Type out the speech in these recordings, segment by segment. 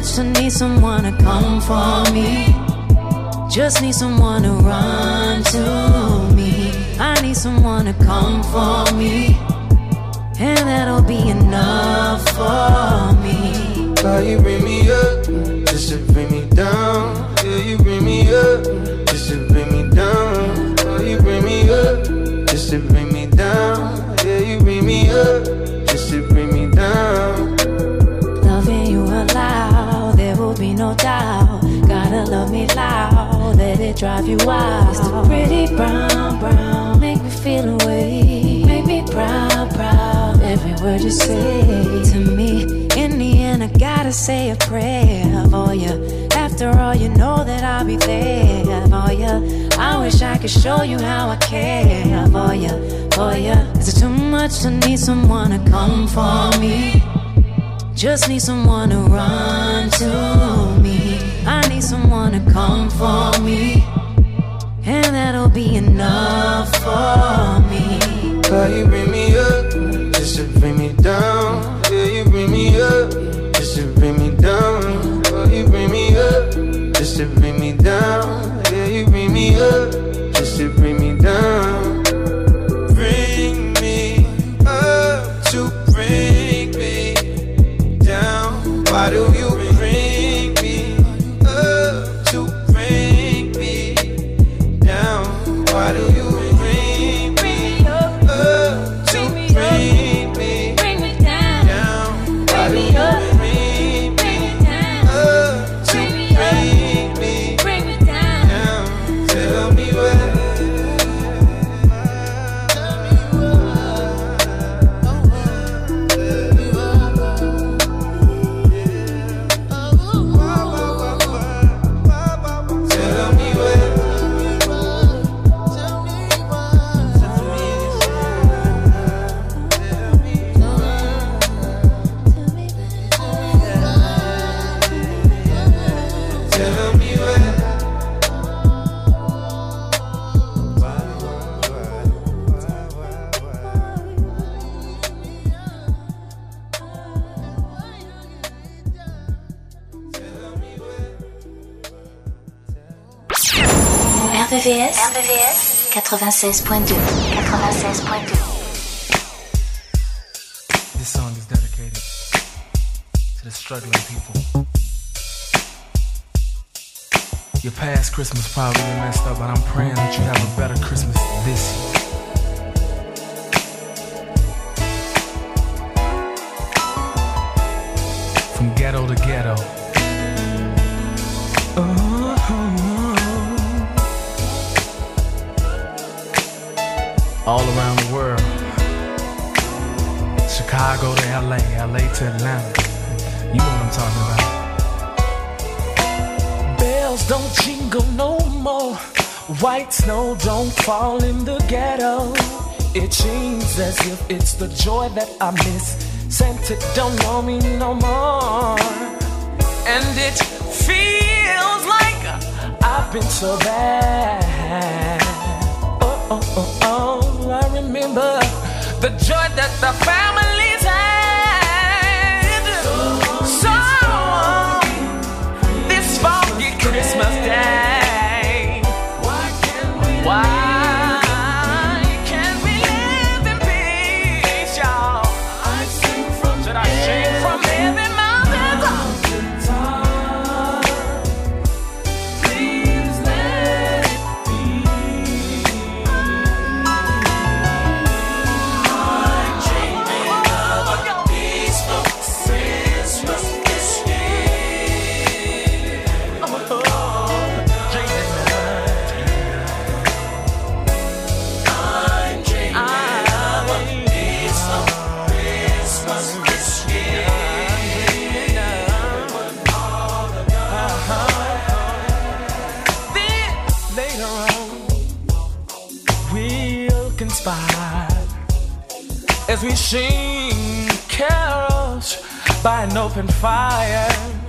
much to need someone to come for me? Just need someone to run to me. I need someone to come for me. And that'll be enough for me. Why you bring me up just to bring me down? Yeah, you bring me up just to bring me down. Why you bring me up just to bring me down? Yeah, you bring me up drive you wild. It's the pretty brown, brown, make me feel away. Make me proud, proud, every word you say to me. In the end, I gotta say a prayer for you. After all, you know that I'll be there for you. I wish I could show you how I care for you, for you. Is it too much to need someone to come for me? Just need someone to run to someone to come for me. And that'll be enough for me. Why you bring me up just to bring me down? Yeah, you bring me up just to bring me down. Why you bring me up just to bring me down? Yeah, you bring me up just to bring me down. Bring me up to bring me down. Why do you 96.2. 96.2. This song is dedicated to the struggling people. Your past Christmas probably messed up, but I'm praying that you have a better Christmas this year. From ghetto to ghetto. All around the world. Chicago to LA, LA to Atlanta. You know what I'm talking about. Bells don't jingle no more. White snow don't fall in the ghetto. It seems as if it's the joy that I miss. Santa don't know me no more. And it feels like I've been so bad. Oh, oh, oh, oh, I remember the joy that the families had. So, this foggy Christmas as we sing carols by an open fire.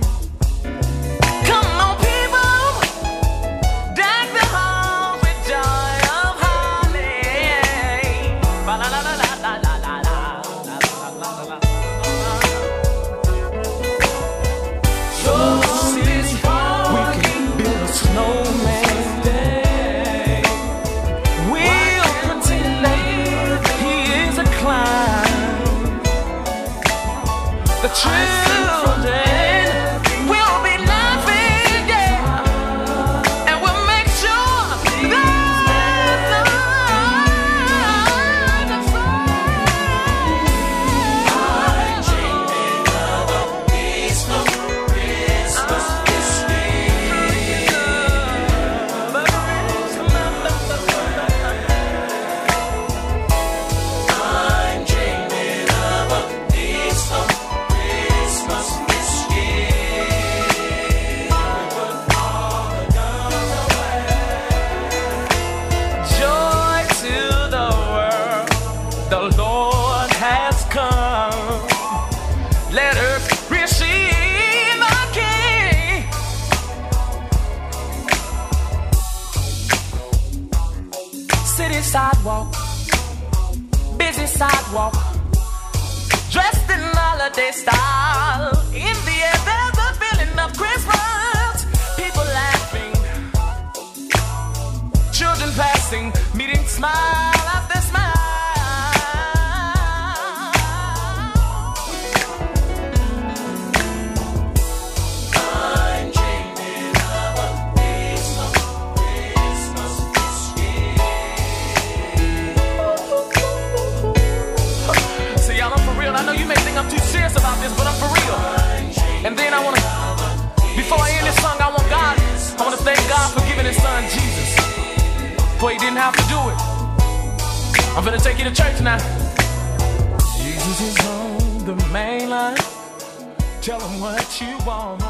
You want.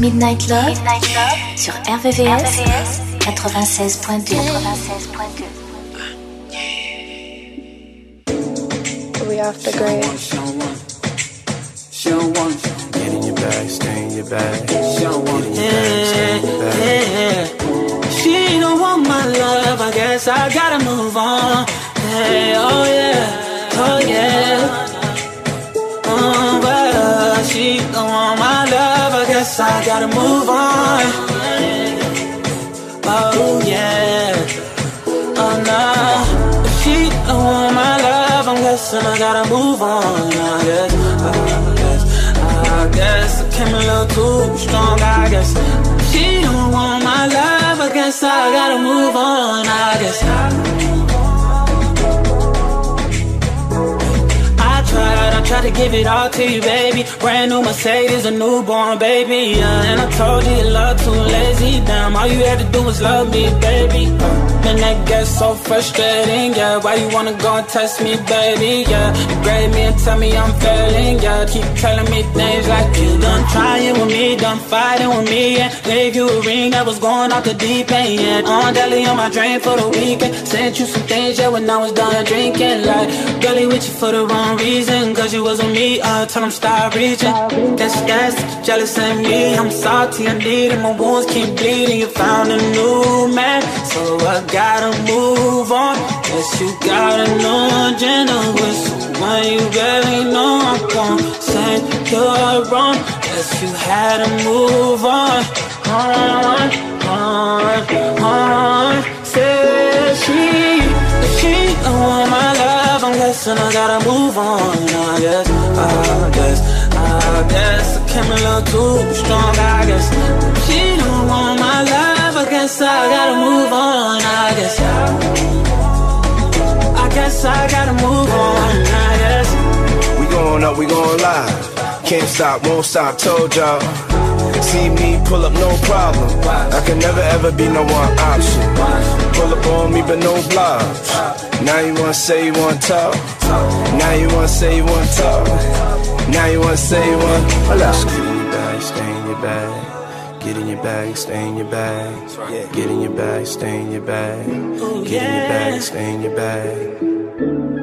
Midnight Love, sur RVVS, 96.2. 96.2. We off the grid. Get in your bag, stay in your bag. Get in your bag, stay in your bag. She don't want my love, I guess I gotta move on. Hey, oh yeah, oh yeah. Oh, but she don't want my love, I guess I gotta move on. Oh yeah, oh no. If she don't want my love, I'm guessing I gotta move on. I guess, I guess, I guess I came a little too strong. I guess she don't want my love. I guess I gotta move on. I guess. Tried to give it all to you, baby. Brand new Mercedes, a newborn baby. Yeah, and I told you love too lazy. Damn, all you had to do was love me, baby. And that gets so frustrating, yeah. Why you wanna go and test me, baby? Yeah, you grade me and tell me I'm failing, yeah. Keep telling me things like you done trying with me, done fighting with me, and gave you a ring that was going off the deep end. Yeah, on deli on my drain for the weekend. Sent you some things, yeah, when I was done drinking. Like, girlie with you for the wrong reason, cause you was with me, uh, tell them stop reaching. Guess that's jealous of me. I'm salty, I need it, my wounds keep bleeding. You found a new man, so I gotta move on. Guess you got a new agenda with someone you barely know. I'm gonna say you're wrong. Guess you had to move on. On, on, on. Love. I gotta move on. I guess, I guess, I guess I came a little too strong. I guess she don't want my love. I guess I gotta move on. I guess, I guess I gotta move on. I guess. We going up, we going live. Can't stop, won't stop, told y'all. See me pull up, no problem. I can never ever be no one option. Pull up on me, but no blobs. Now you wanna say you wanna talk. Now you wanna say you wanna talk. Now you wanna say you wanna. Hold up. Get in your bag, stay in your bag. Get in your bag, stay in your bag. Get in your bag, stay in your bag. Get in your bag, stay in your bag.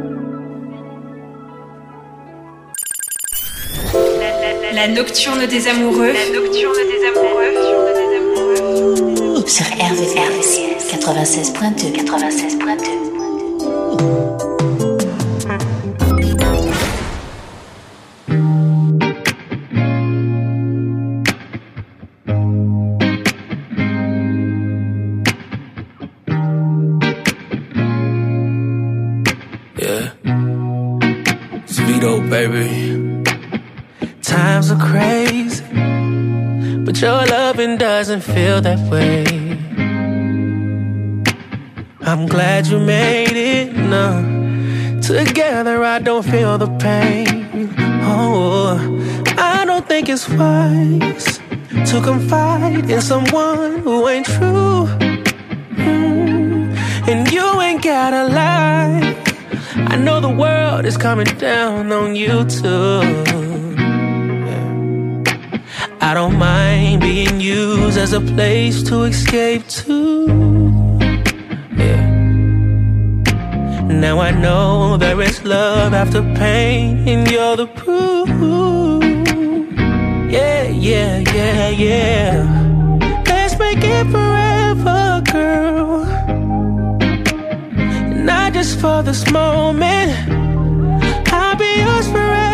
La nocturne des amoureux. La nocturne des amoureux. Sur RVCS 96.2 96.2 Times are crazy, but your loving doesn't feel that way. I'm glad you made it. No, together I don't feel the pain. Oh, I don't think it's wise to confide in someone who ain't true. Mm, And you ain't gotta lie. I know the world is coming down on you too. I don't mind being used as a place to escape to. Yeah. Now I know there is love after pain, and you're the proof. Yeah, yeah, yeah, yeah. Let's make it forever, girl not just for this moment. I'll be yours forever,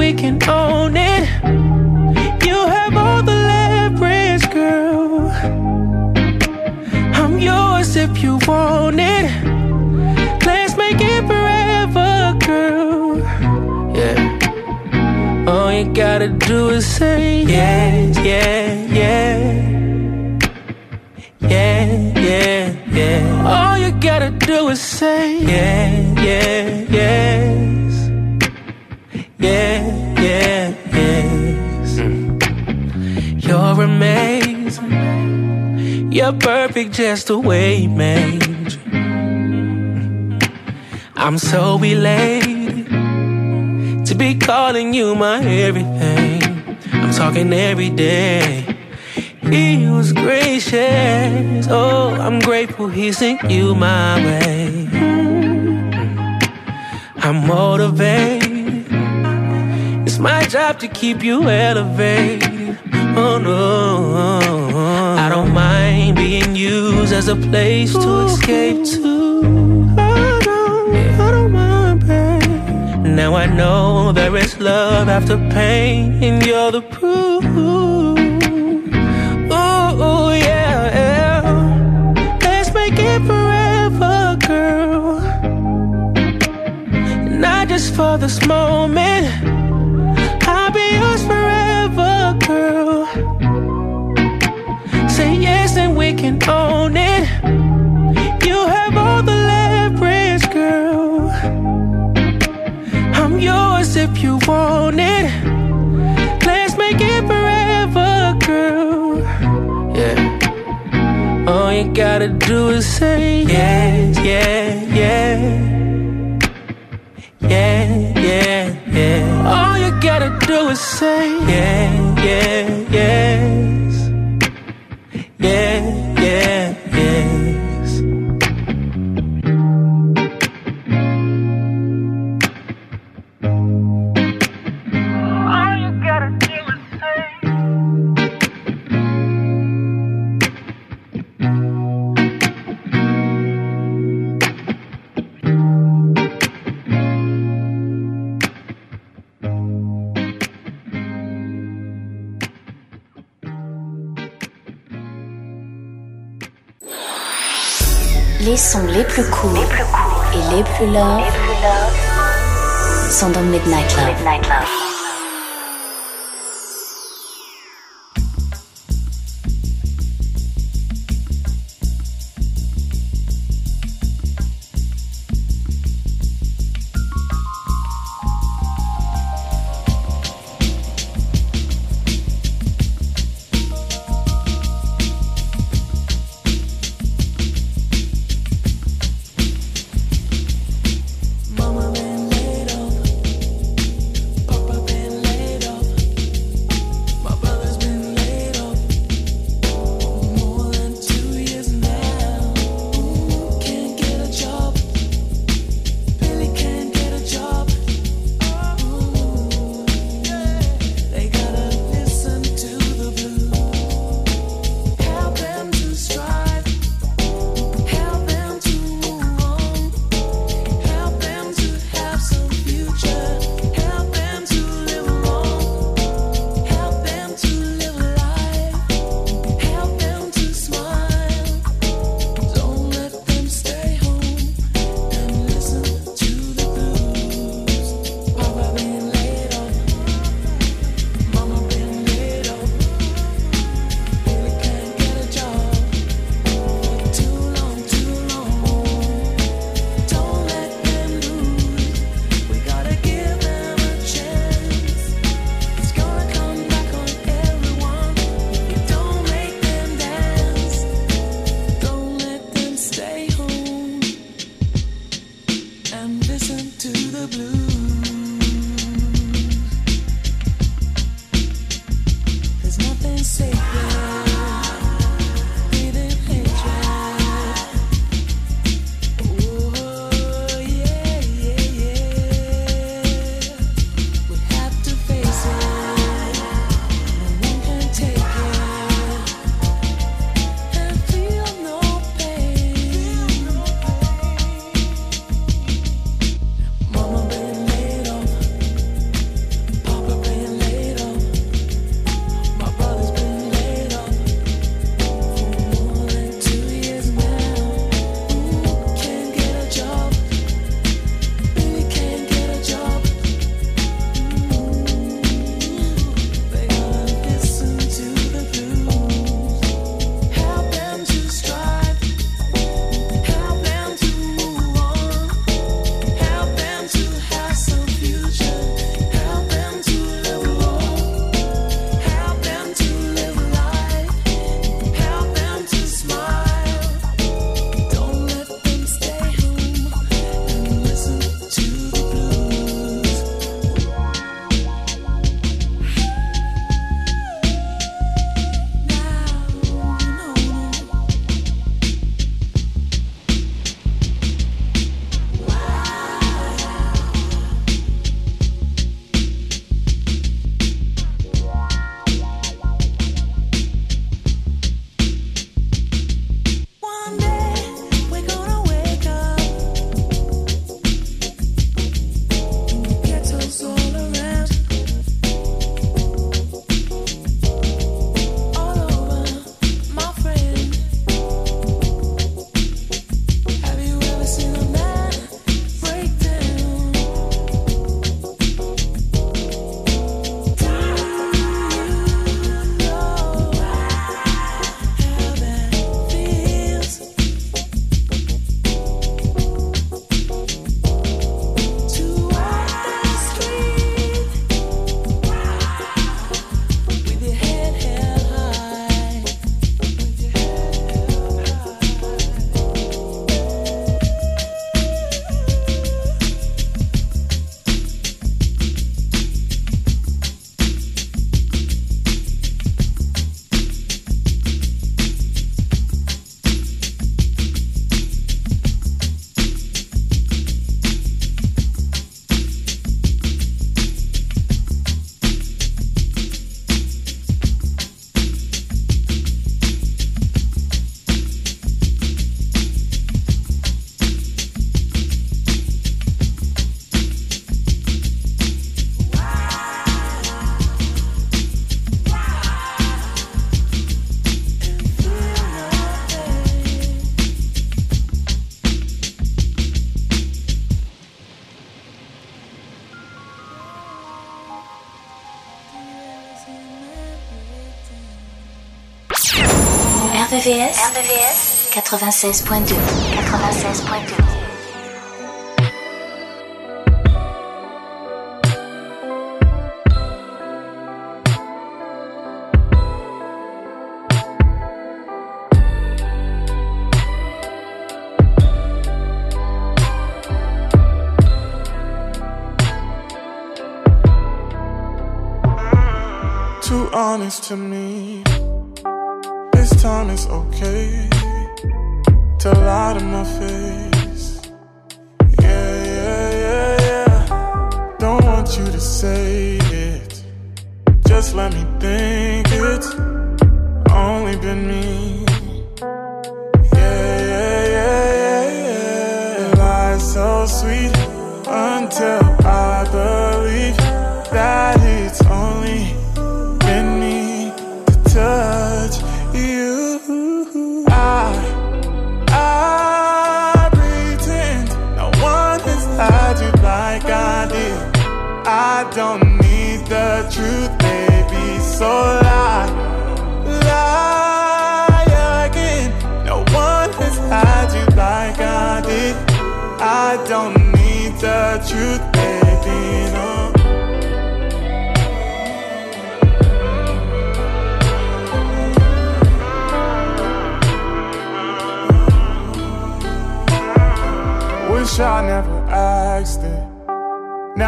we can own it. You have all the leverage, girl. I'm yours if you want it. Let's make it forever, girl. Yeah. All you gotta do is say yes, yeah, yeah. Yeah, yeah, yeah. All you gotta do is say yeah, yeah, yes. Yeah, yeah, yes. Hmm. You're amazing. You're perfect just the way you made. I'm so elated to be calling you my everything. I'm talking every day. He was gracious. Oh, I'm grateful he sent you my way. Hmm. I'm motivated. My job to keep you elevated. Oh no, I don't mind being used as a place to escape to. I don't, I don't mind. Now I know there is love after pain, and you're the proof. Ooh, yeah, yeah. Let's make it forever, girl. Not just for this moment. Own it. You have all the leverage, girl. I'm yours if you want it. Let's make it forever, girl. Yeah. All you gotta do is say yes, yeah, yeah. Yeah, yeah, yeah. All you gotta do is say yeah, yeah, les plus courts. Et les plus love sont dans Midnight Love. Mama been RVVS, RVVS 96.2 96.2 Too honest to me. Time it's okay to lie to my face. Yeah, yeah, yeah, yeah. Don't want you to say it. Just let me think it's only been me.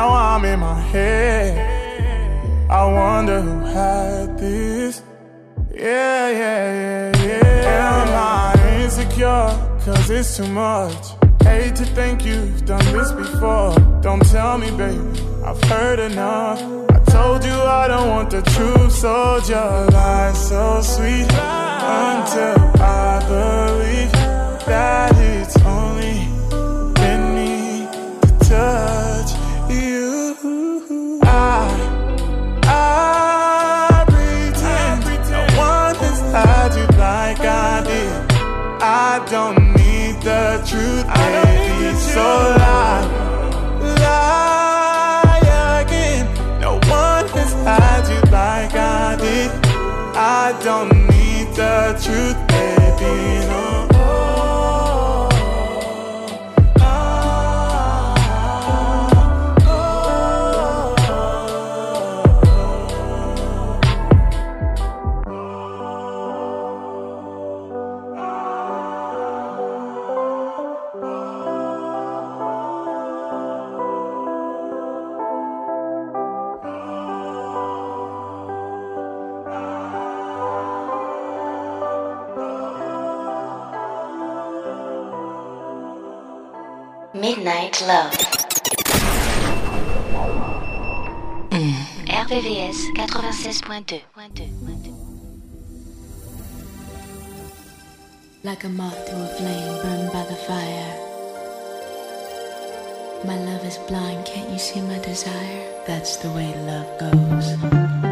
Now I'm in my head. I wonder who had this. Yeah, yeah, yeah, yeah. Am I insecure? Cause it's too much. Hate to think you've done this before. Don't tell me, baby. I've heard enough. I told you I don't want the truth, so just lie so sweet until I believe that it's I don't need the truth, baby, so lie, lie again. No one has had you like I did. I don't need the truth, Midnight Love. Hmm. RVVS 96.2 Like a moth to a flame burned by the fire. My love is blind, can't you see my desire? That's the way love goes.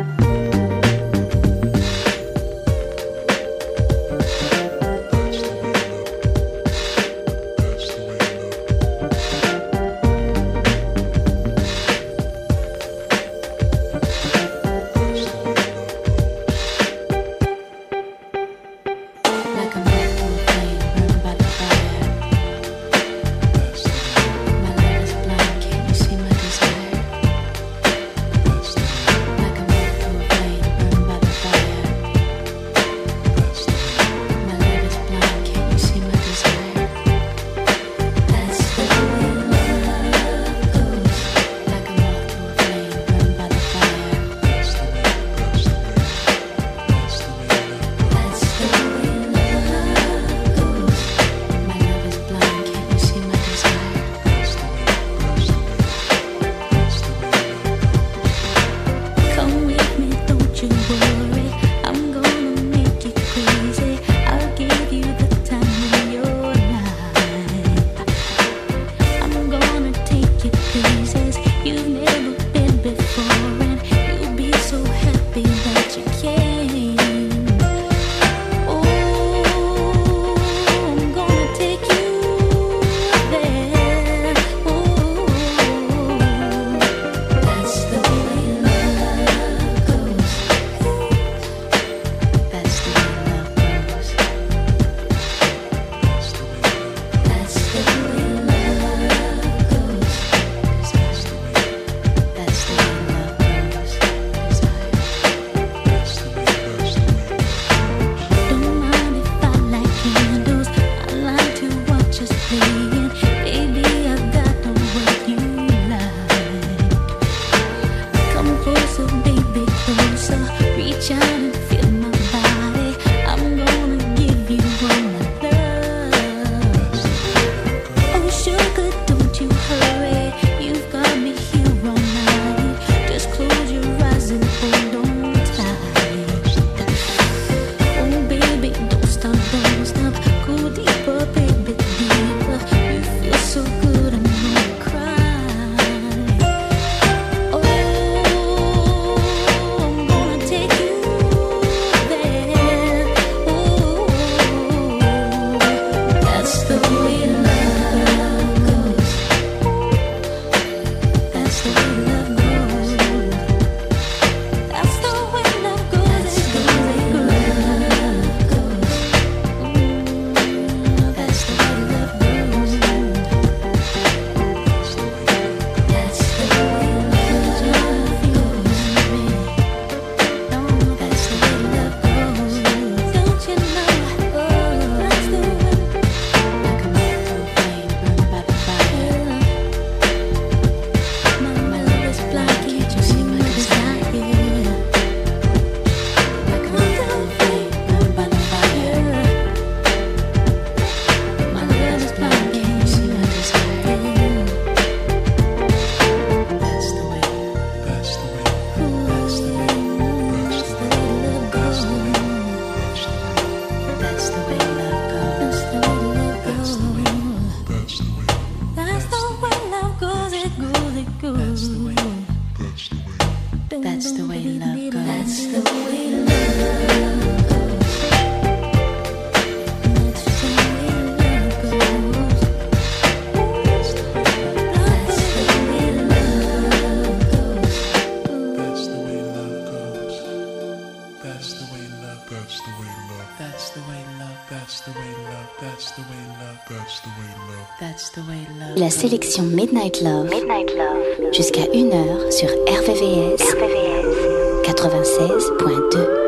La sélection Midnight Love, Midnight Love. jusqu'à 1h sur RVVS, RVVS. 96.2.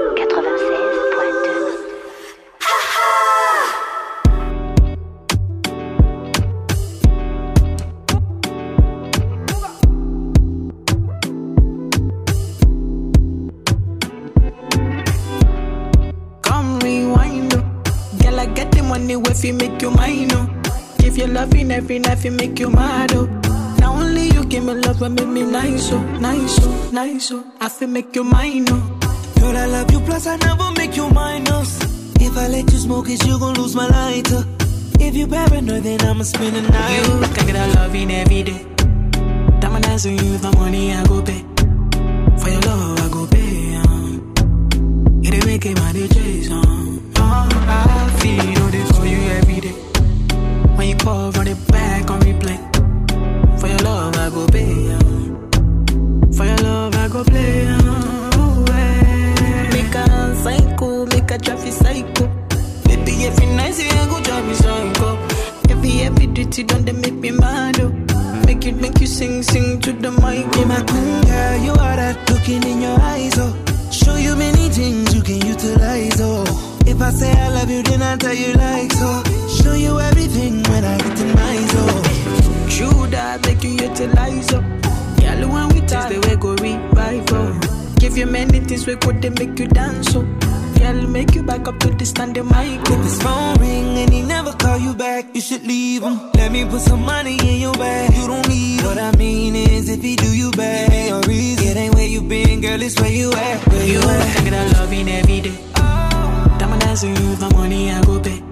every night, it make you mad, oh. Now only you give me love and make me nice, oh, nice, oh, nice, oh. I feel make you mine, oh. Girl, I love you, plus I never make you minus. If I let you smoke it, you gon' lose my lighter. If you paranoid, then I'ma spend the night. You can get a loving every day. Diamond dancing you my money, I go pay. For your love, I go pay. Um. It ain't making my DJs, um. Oh, I You run it back on replay. For your love, I go pay. For your love, I go play. Oh, yeah. Make a psycho, make a traffic psycho. Baby, every night, I go drive me psycho. Every, every duty, don't they make me mad, oh. Make it, make you sing, sing to the mic. Oh. Be my queen, girl, you are that looking in your eyes, oh. Show you many things you can utilize, oh. If I say I love you, then I tell you like so. Show you everything when I get in my zone. True that make you utilize up. Girl, when we taste the way go revive up. Give you many things we could they make you dance up. Girl, make you back up to the standing mic. If his phone ring and he never call you back, you should leave him. Let me put some money in your bag. You don't need him. What I mean is, if he do you bad, ain't no reason. It ain't where you been, girl, it's where you at. Where you, you at? Think that loving every day. Dancing with my money, I go pay.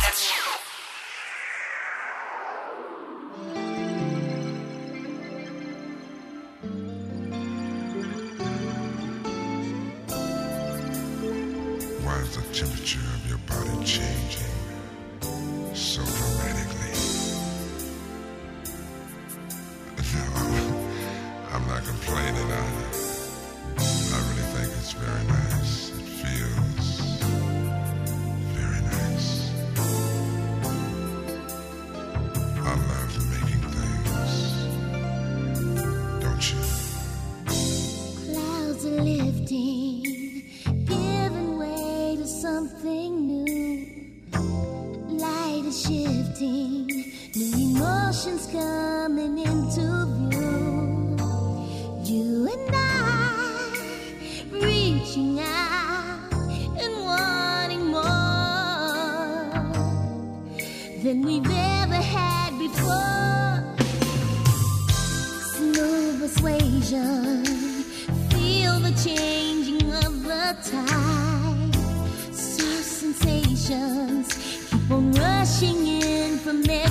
Sensations keep on rushing in from every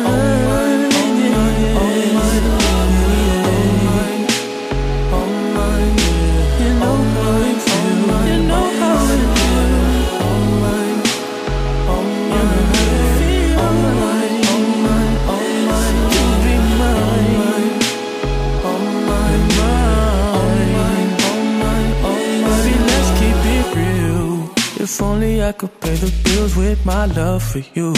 If only I could pay the bills with my love for you.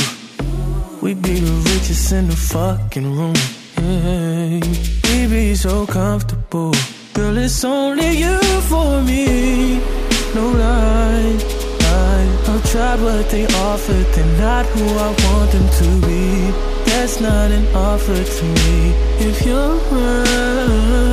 We'd be the richest in the fucking room. Yeah. We'd be so comfortable. Girl, it's only you for me. No lie. I've tried what they offered. They're not who I want them to be. That's not an offer to me. If you're around,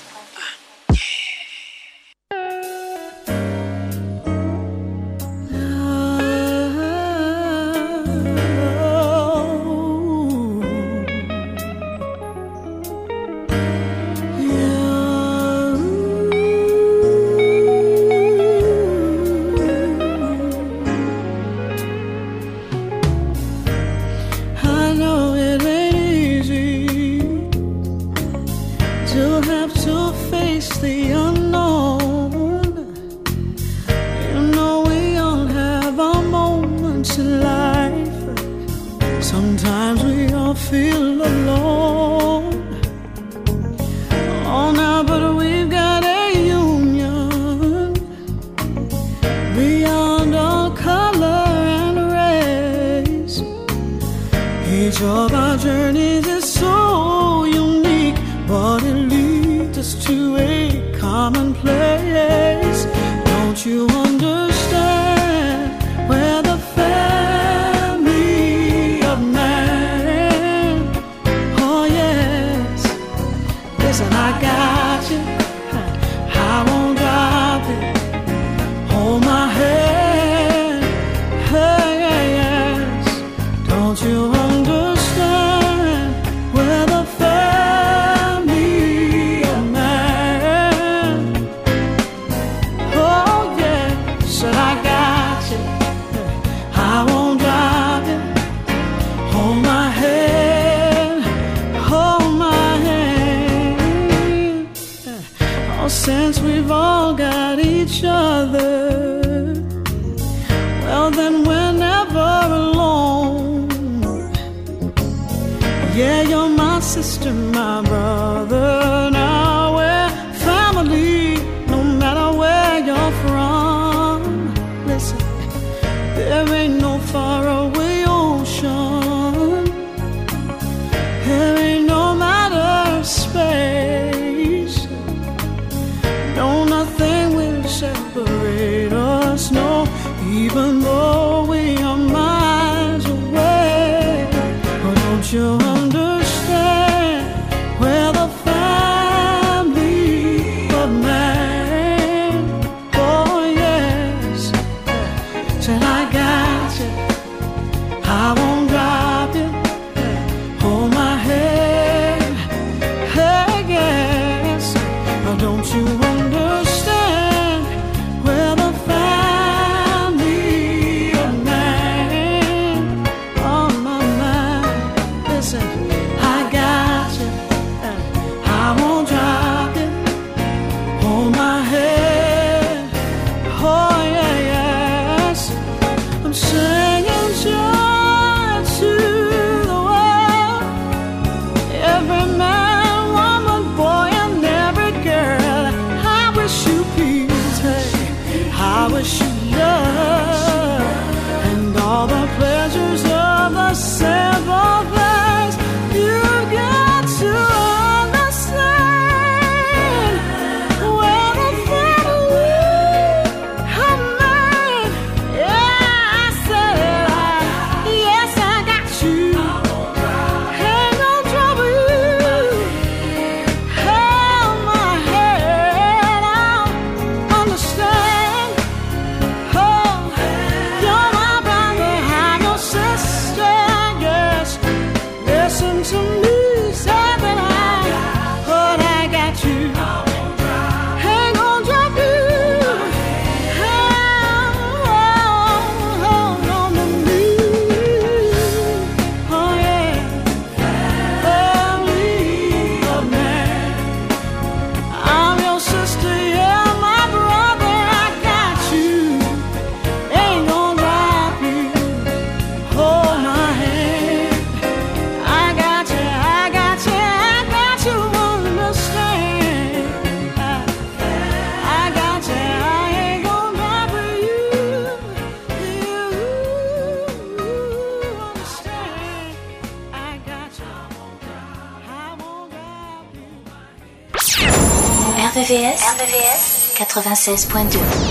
96.2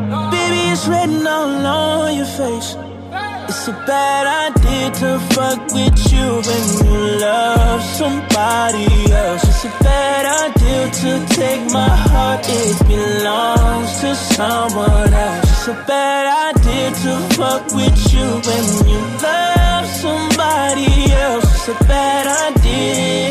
It's written all on your face. It's a bad idea to fuck with you when you love somebody else. It's a bad idea to take my heart, it belongs to someone else. It's a bad idea to fuck with you when you love somebody else. It's a bad idea.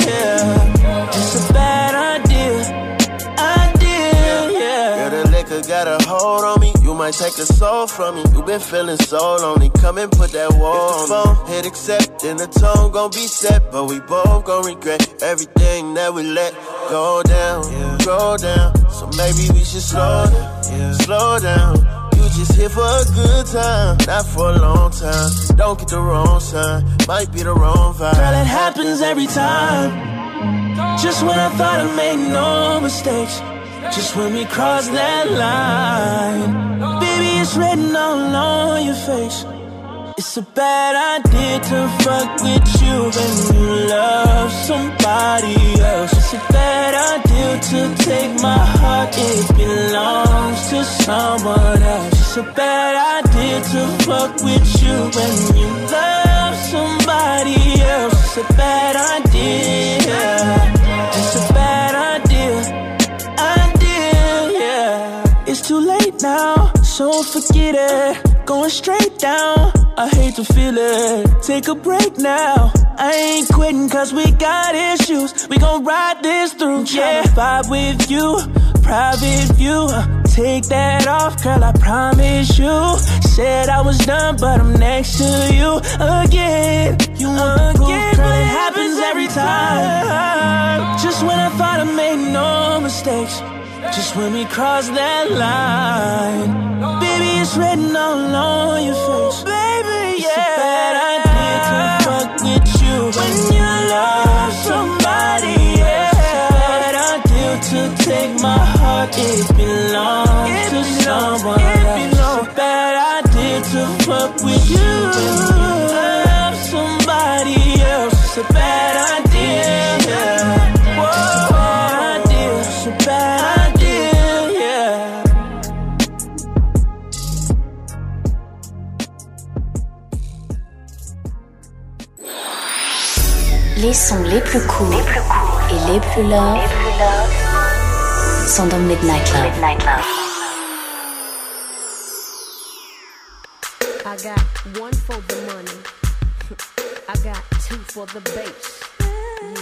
Might take a soul from me. You been feeling so lonely. Come and put that wall on the phone. Hit accept, then the tone gon' be set. But we both gon' regret everything that we let go down, go down. So maybe we should slow down, slow down. You just here for a good time, not for a long time. Don't get the wrong sign, might be the wrong vibe. Girl, it happens every time. Just when I thought I made no mistakes. Just when we cross that line. It's written all on your face. It's a bad idea to fuck with you when you love somebody else. It's a bad idea to take my heart, it belongs to someone else. It's a bad idea to fuck with you when you love somebody else. It's a bad idea. It's a bad idea. Idea, yeah. It's too late now, so forget it. Going straight down. I hate to feel it. Take a break now. I ain't quitting cause we got issues. We gon' ride this through. Yeah, vibe with you. Private view. Take that off, girl, I promise you. Said I was done, but I'm next to you again. You want the proof, girl, it happens every time. Just when I thought I made no mistakes. Just when we cross that line. Baby, it's written all on your face. Baby, yeah. It's a bad idea to fuck with you when you love somebody else. It's a bad idea to take my heart, it belongs to someone else. It's a bad idea to fuck with you Les sons les plus courts et les plus love sont dans Midnight Love. I got one for the money. I got two for the bass.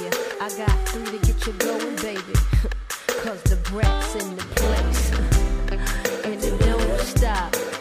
Yeah, I got three to get you going, baby. Cause the brat's in the place. And it don't stop.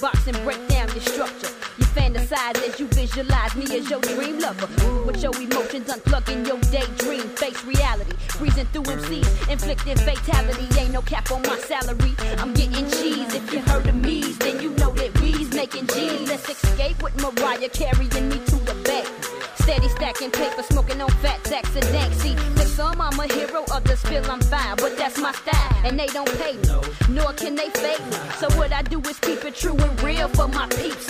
box and break down your structure. You fantasize as you visualize me as your dream lover. With your emotions unplugging your daydream, face reality. Breezing through MCs, inflicting fatality. Ain't no cap on my salary. I'm getting cheese. If you heard of me, then you know that we's making G's. Let's escape with Mariah carrying me to the back. Steady stacking paper, smoking on fat sacks and Nancy. For some, I'm a hero, others feel I'm fine. But that's my style, and they don't pay me, nor can they fake me. So what I do is keep true and real for my peeps.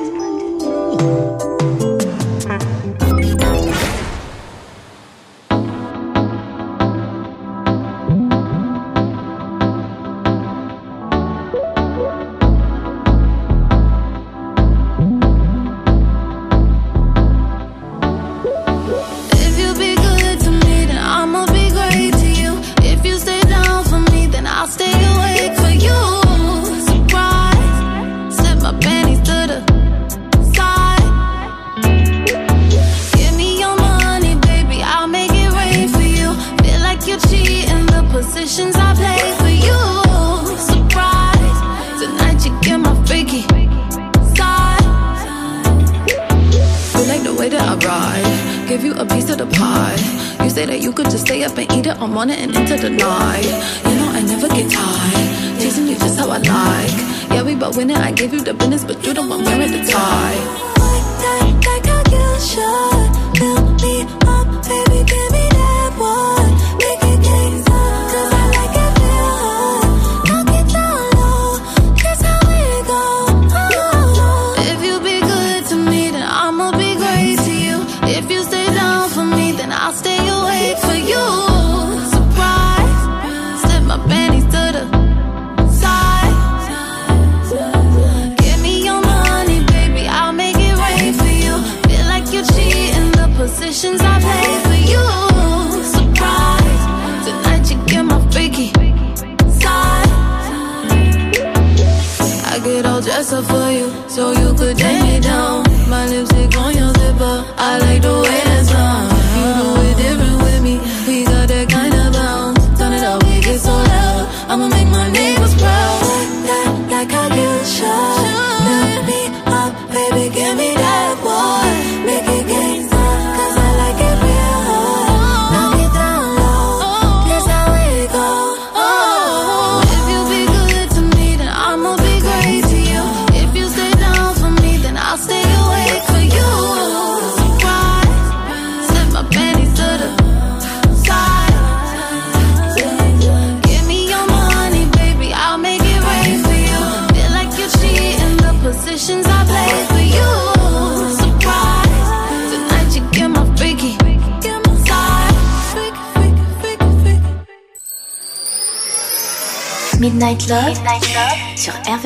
I'll stay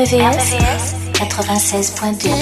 RVVS, 96.2.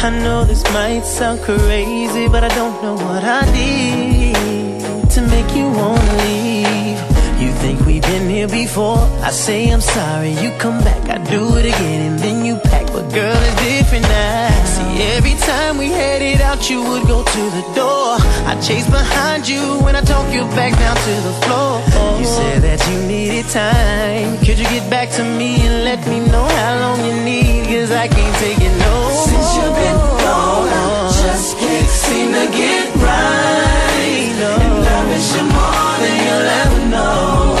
I know this might sound crazy, but I don't know what I did to make you wanna leave. You think we've been here before? I say I'm sorry, you come back, I do it again, and then you pack. But girl, it's different now. See, every time we headed out, you would go to the door. I chase behind you when I talk you back down to the floor. You said that you needed time. Could you get back to me and let me know how long you need? Cause I it no. Since you've been gone, I just can't seem to get right. And I miss you more than you'll ever know.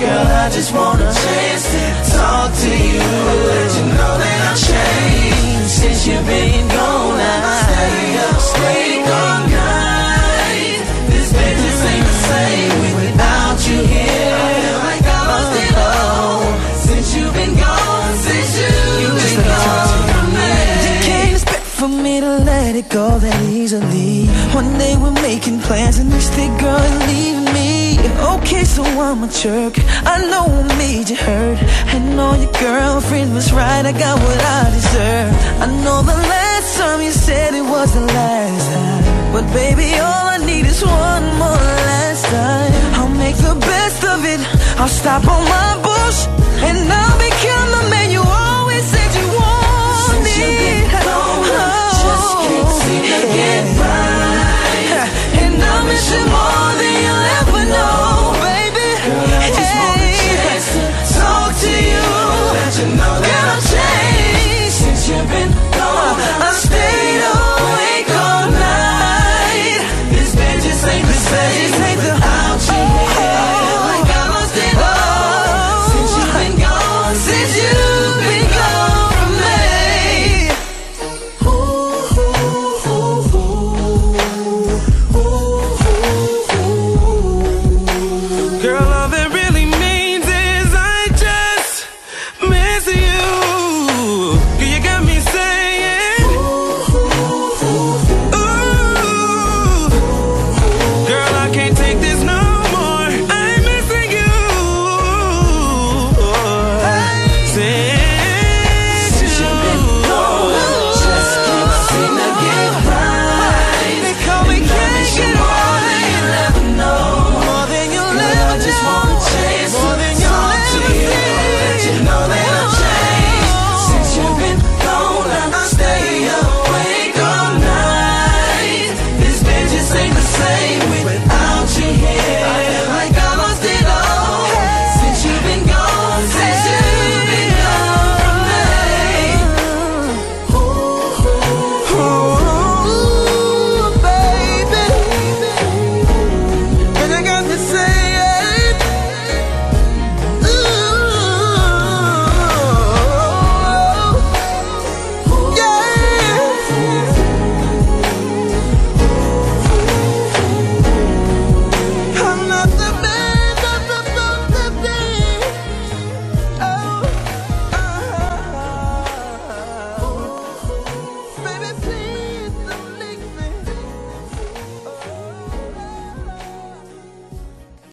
Girl, I just want a chance to talk to you. Let you know that I've changed since you've been gone. I it go that easily. One day we're making plans and next day girl you're leaving me. Okay so I'm a jerk, I know I made you hurt. I know your girlfriend was right, I got what I deserve. I know the last time you said it was the last time. But baby all I need is one more last time. I'll make the best of it, I'll stop all my bullshit And I'll become the man you are. And I miss you more than you'll ever know, baby. Girl, I just hey. want a chance to talk to you. Let you know that